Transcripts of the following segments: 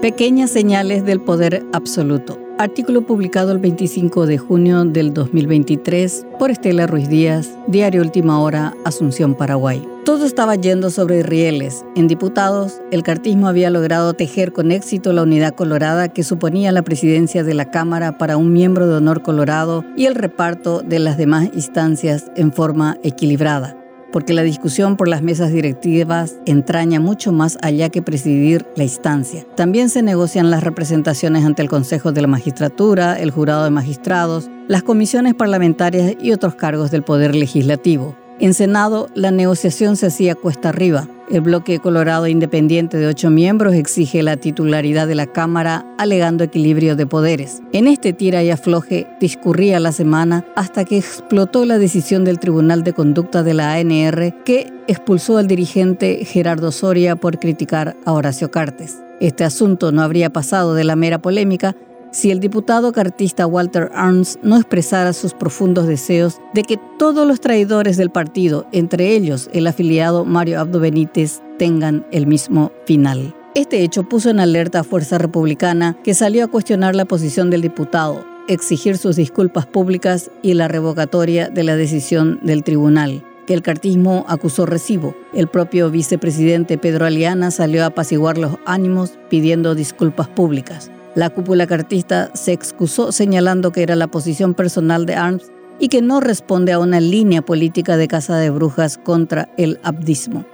Pequeñas señales del poder absoluto. Artículo publicado el 25 de junio del 2023 por Estela Ruiz Díaz, Diario Última Hora, Asunción, Paraguay. Todo estaba yendo sobre rieles. En diputados, el cartismo había logrado tejer con éxito la unidad colorada que suponía la presidencia de la Cámara para un miembro de honor colorado y el reparto de las demás instancias en forma equilibrada porque la discusión por las mesas directivas entraña mucho más allá que presidir la instancia. También se negocian las representaciones ante el Consejo de la Magistratura, el Jurado de Magistrados, las comisiones parlamentarias y otros cargos del Poder Legislativo. En Senado, la negociación se hacía cuesta arriba. El bloque colorado independiente de ocho miembros exige la titularidad de la Cámara, alegando equilibrio de poderes. En este tira y afloje discurría la semana hasta que explotó la decisión del Tribunal de Conducta de la ANR que expulsó al dirigente Gerardo Soria por criticar a Horacio Cartes. Este asunto no habría pasado de la mera polémica si el diputado cartista Walter Arns no expresara sus profundos deseos de que todos los traidores del partido, entre ellos el afiliado Mario Abdo Benítez, tengan el mismo final. Este hecho puso en alerta a Fuerza Republicana, que salió a cuestionar la posición del diputado, exigir sus disculpas públicas y la revocatoria de la decisión del tribunal que el cartismo acusó recibo. El propio vicepresidente Pedro Aliana salió a apaciguar los ánimos pidiendo disculpas públicas. La cúpula cartista se excusó señalando que era la posición personal de Arms y que no responde a una línea política de caza de brujas contra el abdismo.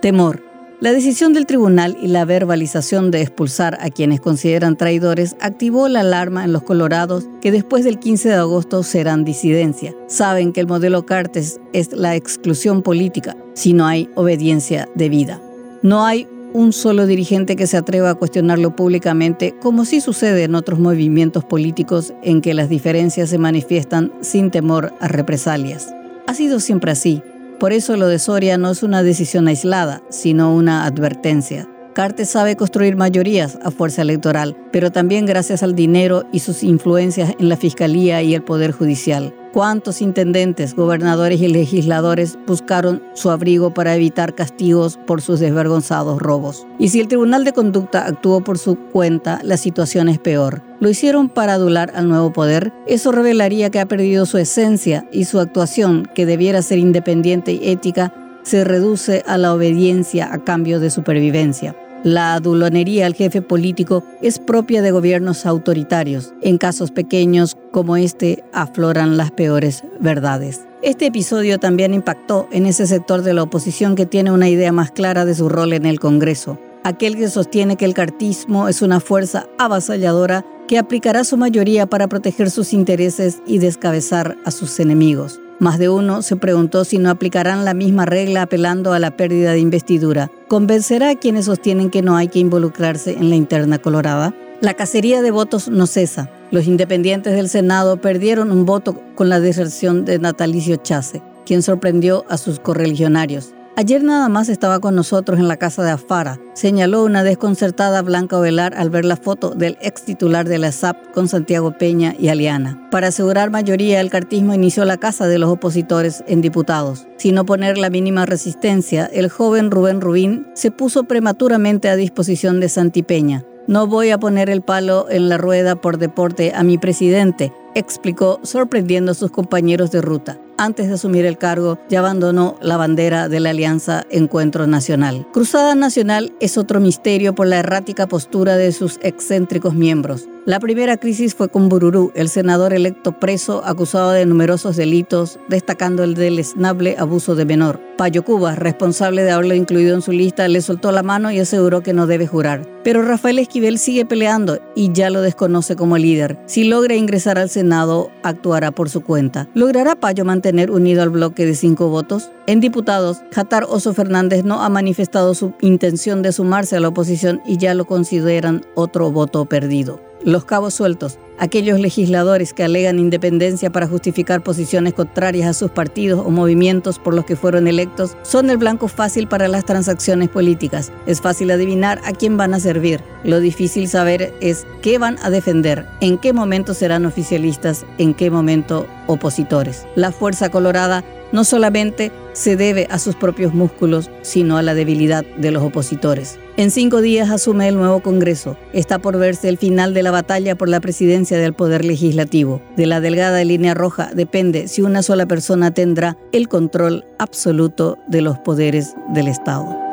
Temor. La decisión del tribunal y la verbalización de expulsar a quienes consideran traidores activó la alarma en los colorados que después del 15 de agosto serán disidencia. Saben que el modelo Cartes es la exclusión política si no hay obediencia debida. No hay un solo dirigente que se atreva a cuestionarlo públicamente, como sí sucede en otros movimientos políticos en que las diferencias se manifiestan sin temor a represalias. Ha sido siempre así. Por eso lo de Soria no es una decisión aislada, sino una advertencia. Cartes sabe construir mayorías a fuerza electoral, pero también gracias al dinero y sus influencias en la Fiscalía y el Poder Judicial cuántos intendentes, gobernadores y legisladores buscaron su abrigo para evitar castigos por sus desvergonzados robos. Y si el Tribunal de Conducta actuó por su cuenta, la situación es peor. Lo hicieron para adular al nuevo poder. Eso revelaría que ha perdido su esencia y su actuación, que debiera ser independiente y ética, se reduce a la obediencia a cambio de supervivencia. La adulonería al jefe político es propia de gobiernos autoritarios. En casos pequeños como este afloran las peores verdades. Este episodio también impactó en ese sector de la oposición que tiene una idea más clara de su rol en el Congreso. Aquel que sostiene que el cartismo es una fuerza avasalladora que aplicará su mayoría para proteger sus intereses y descabezar a sus enemigos. Más de uno se preguntó si no aplicarán la misma regla apelando a la pérdida de investidura. ¿Convencerá a quienes sostienen que no hay que involucrarse en la interna colorada? La cacería de votos no cesa. Los independientes del Senado perdieron un voto con la deserción de Natalicio Chase, quien sorprendió a sus correligionarios. Ayer nada más estaba con nosotros en la casa de Afara, señaló una desconcertada Blanca Ovelar al ver la foto del ex titular de la SAP con Santiago Peña y Aliana. Para asegurar mayoría, el cartismo inició la casa de los opositores en diputados. Sin oponer la mínima resistencia, el joven Rubén Rubín se puso prematuramente a disposición de Santi Peña. No voy a poner el palo en la rueda por deporte a mi presidente, explicó sorprendiendo a sus compañeros de ruta. Antes de asumir el cargo, ya abandonó la bandera de la Alianza Encuentro Nacional. Cruzada Nacional es otro misterio por la errática postura de sus excéntricos miembros. La primera crisis fue con Bururú, el senador electo preso acusado de numerosos delitos, destacando el del esnable abuso de menor. Payo Cuba, responsable de haberlo incluido en su lista, le soltó la mano y aseguró que no debe jurar. Pero Rafael Esquivel sigue peleando y ya lo desconoce como líder. Si logra ingresar al Senado, actuará por su cuenta. ¿Logrará Payo mantener unido al bloque de cinco votos? En diputados, Jatar Oso Fernández no ha manifestado su intención de sumarse a la oposición y ya lo consideran otro voto perdido. Los cabos sueltos, aquellos legisladores que alegan independencia para justificar posiciones contrarias a sus partidos o movimientos por los que fueron electos, son el blanco fácil para las transacciones políticas. Es fácil adivinar a quién van a servir. Lo difícil saber es qué van a defender, en qué momento serán oficialistas, en qué momento opositores. La Fuerza Colorada no solamente se debe a sus propios músculos, sino a la debilidad de los opositores. En cinco días asume el nuevo Congreso. Está por verse el final de la batalla por la presidencia del Poder Legislativo. De la delgada línea roja depende si una sola persona tendrá el control absoluto de los poderes del Estado.